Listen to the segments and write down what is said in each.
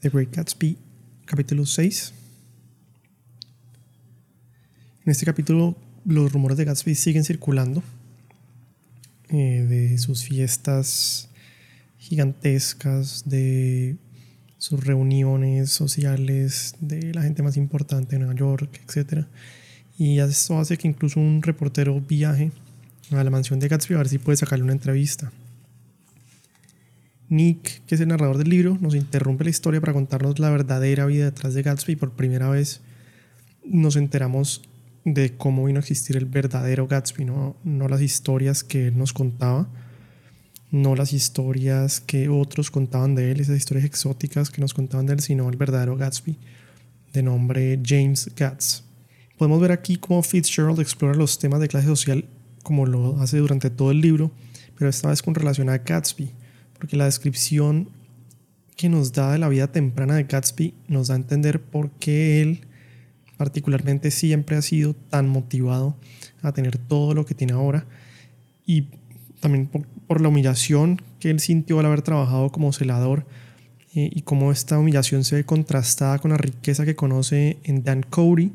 The Great Gatsby, capítulo 6. En este capítulo los rumores de Gatsby siguen circulando, eh, de sus fiestas gigantescas, de sus reuniones sociales, de la gente más importante de Nueva York, etc. Y eso hace que incluso un reportero viaje a la mansión de Gatsby a ver si puede sacarle una entrevista. Nick, que es el narrador del libro, nos interrumpe la historia para contarnos la verdadera vida detrás de Gatsby. Por primera vez nos enteramos de cómo vino a existir el verdadero Gatsby, no, no las historias que él nos contaba, no las historias que otros contaban de él, esas historias exóticas que nos contaban de él, sino el verdadero Gatsby, de nombre James Gatz. Podemos ver aquí cómo Fitzgerald explora los temas de clase social como lo hace durante todo el libro, pero esta vez con relación a Gatsby porque la descripción que nos da de la vida temprana de Gatsby nos da a entender por qué él particularmente siempre ha sido tan motivado a tener todo lo que tiene ahora y también por, la humillación que él sintió al haber trabajado como celador eh, y cómo esta humillación se ve contrastada con la riqueza que conoce en Dan Cody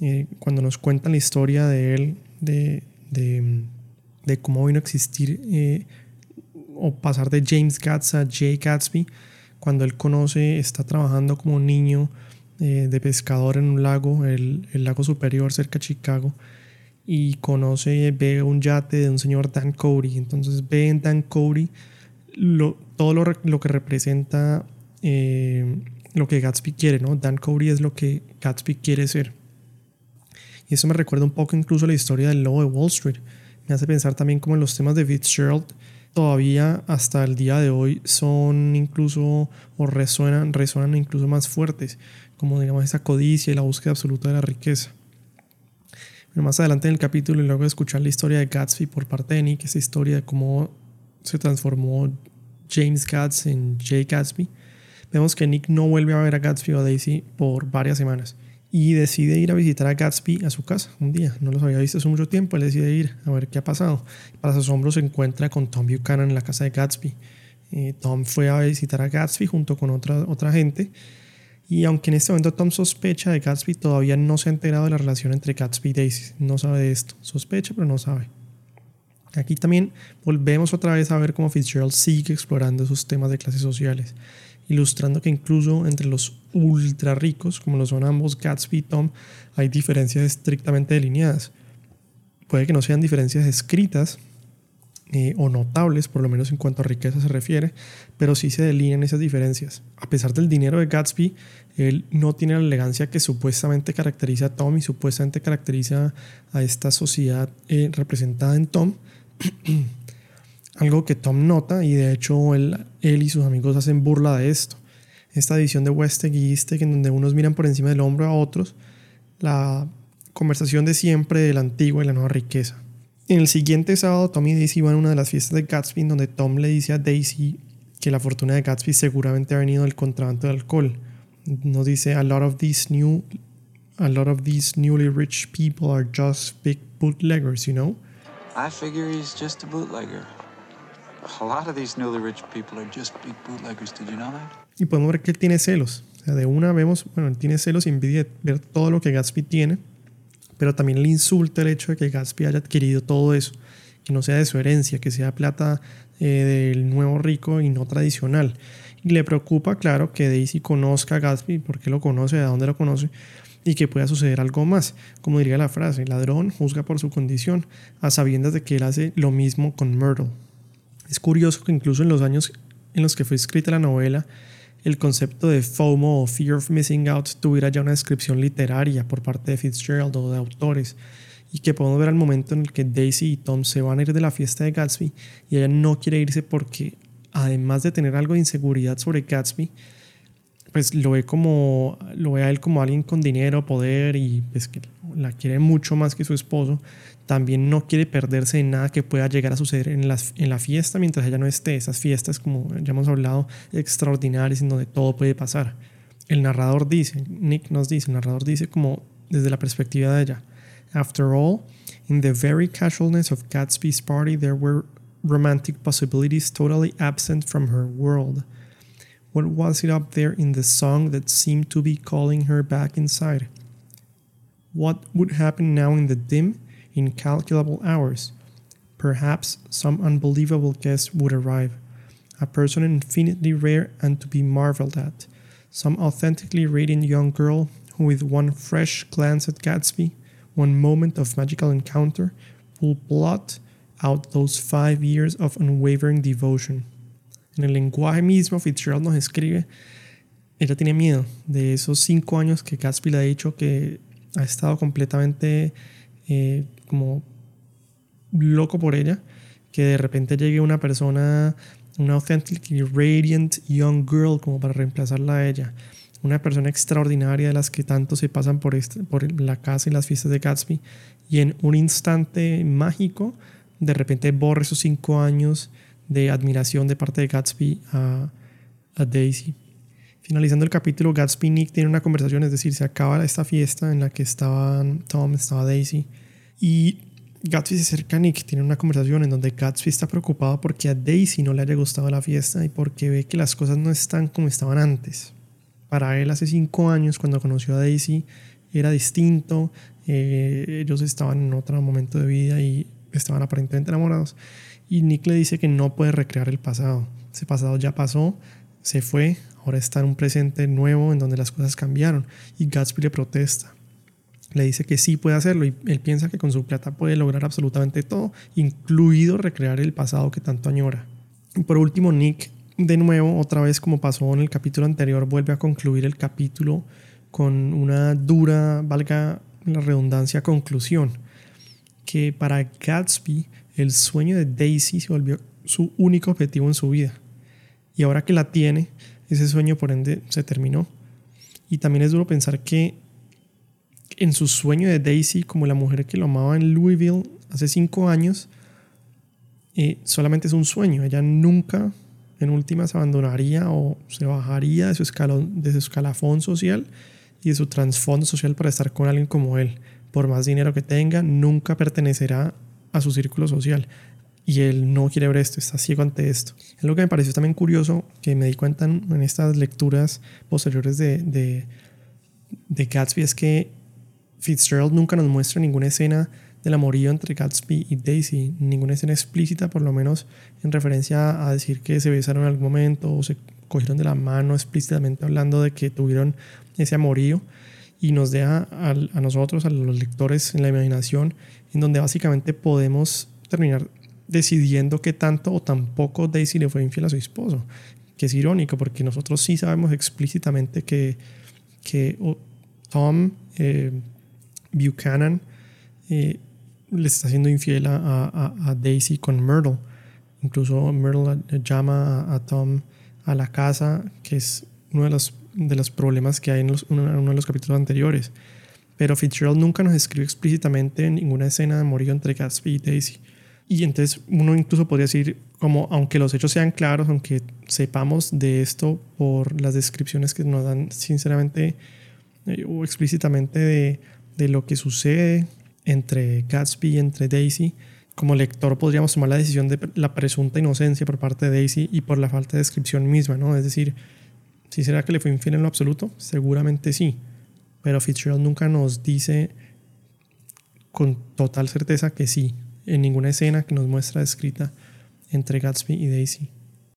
eh, cuando nos cuentan la historia de él, de, de, cómo vino a existir eh, o pasar de James Gatz a Jay Gatsby, cuando él conoce, está trabajando como un niño eh, de pescador en un lago, el, lago superior cerca de Chicago, y conoce, ve un yate de un señor Dan Cody. Entonces ve en Dan Cody lo, todo lo, lo, que representa eh, lo que Gatsby quiere, ¿no? Dan Cody es lo que Gatsby quiere ser. Y eso me recuerda un poco incluso la historia del lobo de Wall Street. Me hace pensar también como en los temas de Fitzgerald todavía hasta el día de hoy son incluso o resuenan, resuenan incluso más fuertes, como digamos esa codicia y la búsqueda absoluta de la riqueza. Más adelante en el capítulo y luego de escuchar la historia de Gatsby por parte de Nick, esa historia de cómo se transformó James Gatz en Jay Gatsby, vemos que Nick no vuelve a ver a Gatsby o a Daisy por varias semanas y decide ir a visitar a Gatsby a su casa un día. No los había visto hace mucho tiempo, él decide ir a ver qué ha pasado. Para su asombro se encuentra con Tom Buchanan en la casa de Gatsby. Eh, Tom fue a visitar a Gatsby junto con otra, otra gente y aunque en este momento Tom sospecha de Gatsby, todavía no se ha enterado de la relación entre Gatsby y Daisy. No sabe de esto. Sospecha, pero no sabe. Aquí también volvemos otra vez a ver cómo Fitzgerald sigue explorando esos temas de clases sociales ilustrando que incluso entre los ultra ricos, como lo son ambos Gatsby y Tom, hay diferencias estrictamente delineadas. Puede que no sean diferencias escritas eh, o notables, por lo menos en cuanto a riqueza se refiere, pero sí se delinean esas diferencias. A pesar del dinero de Gatsby, él no tiene la elegancia que supuestamente caracteriza a Tom y supuestamente caracteriza a esta sociedad eh, representada en Tom. algo que Tom nota y de hecho él, él y sus amigos hacen burla de esto. Esta edición de Westeg en donde unos miran por encima del hombro a otros, la conversación de siempre de la antigua y la nueva riqueza. En el siguiente sábado, Tom y Daisy van a una de las fiestas de Gatsby donde Tom le dice a Daisy que la fortuna de Gatsby seguramente ha venido del contrabando de alcohol. Nos dice, a lot of these new, a lot of these newly rich people are just big bootleggers, you know? I figure he's just a bootlegger. Y podemos ver que él tiene celos. O sea, de una vemos, bueno, él tiene celos y envidia ver todo lo que Gatsby tiene, pero también le insulta el hecho de que Gatsby haya adquirido todo eso, que no sea de su herencia, que sea plata eh, del nuevo rico y no tradicional. Y le preocupa, claro, que Daisy conozca a Gatsby, porque lo conoce, de dónde lo conoce, y que pueda suceder algo más. Como diría la frase, el ladrón juzga por su condición, a sabiendas de que él hace lo mismo con Myrtle. Es curioso que incluso en los años en los que fue escrita la novela, el concepto de FOMO o Fear of Missing Out tuviera ya una descripción literaria por parte de Fitzgerald o de autores, y que podemos ver al momento en el que Daisy y Tom se van a ir de la fiesta de Gatsby y ella no quiere irse porque, además de tener algo de inseguridad sobre Gatsby, pues lo ve como lo ve a él como alguien con dinero, poder y pues que la quiere mucho más que su esposo, también no quiere perderse en nada que pueda llegar a suceder en, las, en la fiesta mientras ella no esté. Esas fiestas, como ya hemos hablado, extraordinarias en donde todo puede pasar. El narrador dice, Nick nos dice, el narrador dice como desde la perspectiva de ella. After all, in the very casualness of Gatsby's party, there were romantic possibilities totally absent from her world. What was it up there in the song that seemed to be calling her back inside? What would happen now in the dim, incalculable hours? Perhaps some unbelievable guest would arrive, a person infinitely rare and to be marveled at, some authentically radiant young girl who, with one fresh glance at Gatsby, one moment of magical encounter, will blot out those five years of unwavering devotion. En el lenguaje mismo, Fitzgerald nos escribe, ella tiene miedo de esos cinco años que Gatsby le ha dicho que ha estado completamente eh, como loco por ella, que de repente llegue una persona, una authentically radiant young girl como para reemplazarla a ella, una persona extraordinaria de las que tanto se pasan por, este, la casa y las fiestas de Gatsby. Y en un instante mágico de repente borre esos cinco años de admiración de parte de Gatsby a, Daisy. Finalizando el capítulo, Gatsby y Nick tienen una conversación, es decir, se acaba esta fiesta en la que estaban Tom, estaba Daisy y Gatsby se acerca a Nick, tiene una conversación en donde Gatsby está preocupado porque a Daisy no le haya gustado la fiesta y porque ve que las cosas no están como estaban antes. Para él hace cinco años, cuando conoció a Daisy, era distinto, eh, ellos estaban en otro momento de vida y estaban aparentemente enamorados. Y Nick le dice que no puede recrear el pasado. Ese pasado ya pasó, se fue, ahora está en un presente nuevo en donde las cosas cambiaron. Y Gatsby le protesta. Le dice que sí puede hacerlo y él piensa que con su plata puede lograr absolutamente todo, incluido recrear el pasado que tanto añora. Y por último, Nick, de nuevo, otra vez como pasó en el capítulo anterior, vuelve a concluir el capítulo con una dura, valga la redundancia, conclusión que para Gatsby el sueño de Daisy se volvió su único objetivo en su vida. Y ahora que la tiene, ese sueño por ende se terminó. Y también es duro pensar que en su sueño de Daisy, como la mujer que lo amaba en Louisville hace cinco años, eh, solamente es un sueño. Ella nunca, en últimas, abandonaría o se bajaría de su, escalón, de su escalafón social y de su trasfondo social para estar con alguien como él por más dinero que tenga, nunca pertenecerá a su círculo social. Y él no quiere ver esto, está ciego ante esto. Es lo que me pareció también curioso, que me di cuenta en, estas lecturas posteriores de, de, de Gatsby, es que Fitzgerald nunca nos muestra ninguna escena del amorío entre Gatsby y Daisy, ninguna escena explícita, por lo menos en referencia a decir que se besaron en algún momento o se cogieron de la mano explícitamente hablando de que tuvieron ese amorío y nos deja a, a nosotros, a los lectores, en la imaginación, en donde básicamente podemos terminar decidiendo qué tanto o tampoco Daisy le fue infiel a su esposo, que es irónico porque nosotros sí sabemos explícitamente que, que Tom eh, Buchanan eh, le está siendo infiel a, a, a, Daisy con Myrtle. Incluso Myrtle llama a Tom a la casa, que es uno de los de los problemas que hay en, uno de los capítulos anteriores. Pero Fitzgerald nunca nos escribe explícitamente ninguna escena de morir entre Gatsby y Daisy. Y entonces uno incluso podría decir, como aunque los hechos sean claros, aunque sepamos de esto por las descripciones que nos dan sinceramente eh, o explícitamente de, de lo que sucede entre Gatsby y entre Daisy, como lector podríamos tomar la decisión de la presunta inocencia por parte de Daisy y por la falta de descripción misma, ¿no? Es decir, ¿Si será que le fue infiel en lo absoluto? Seguramente sí. Pero Fitzgerald nunca nos dice con total certeza que sí, en ninguna escena que nos muestra escrita entre Gatsby y Daisy.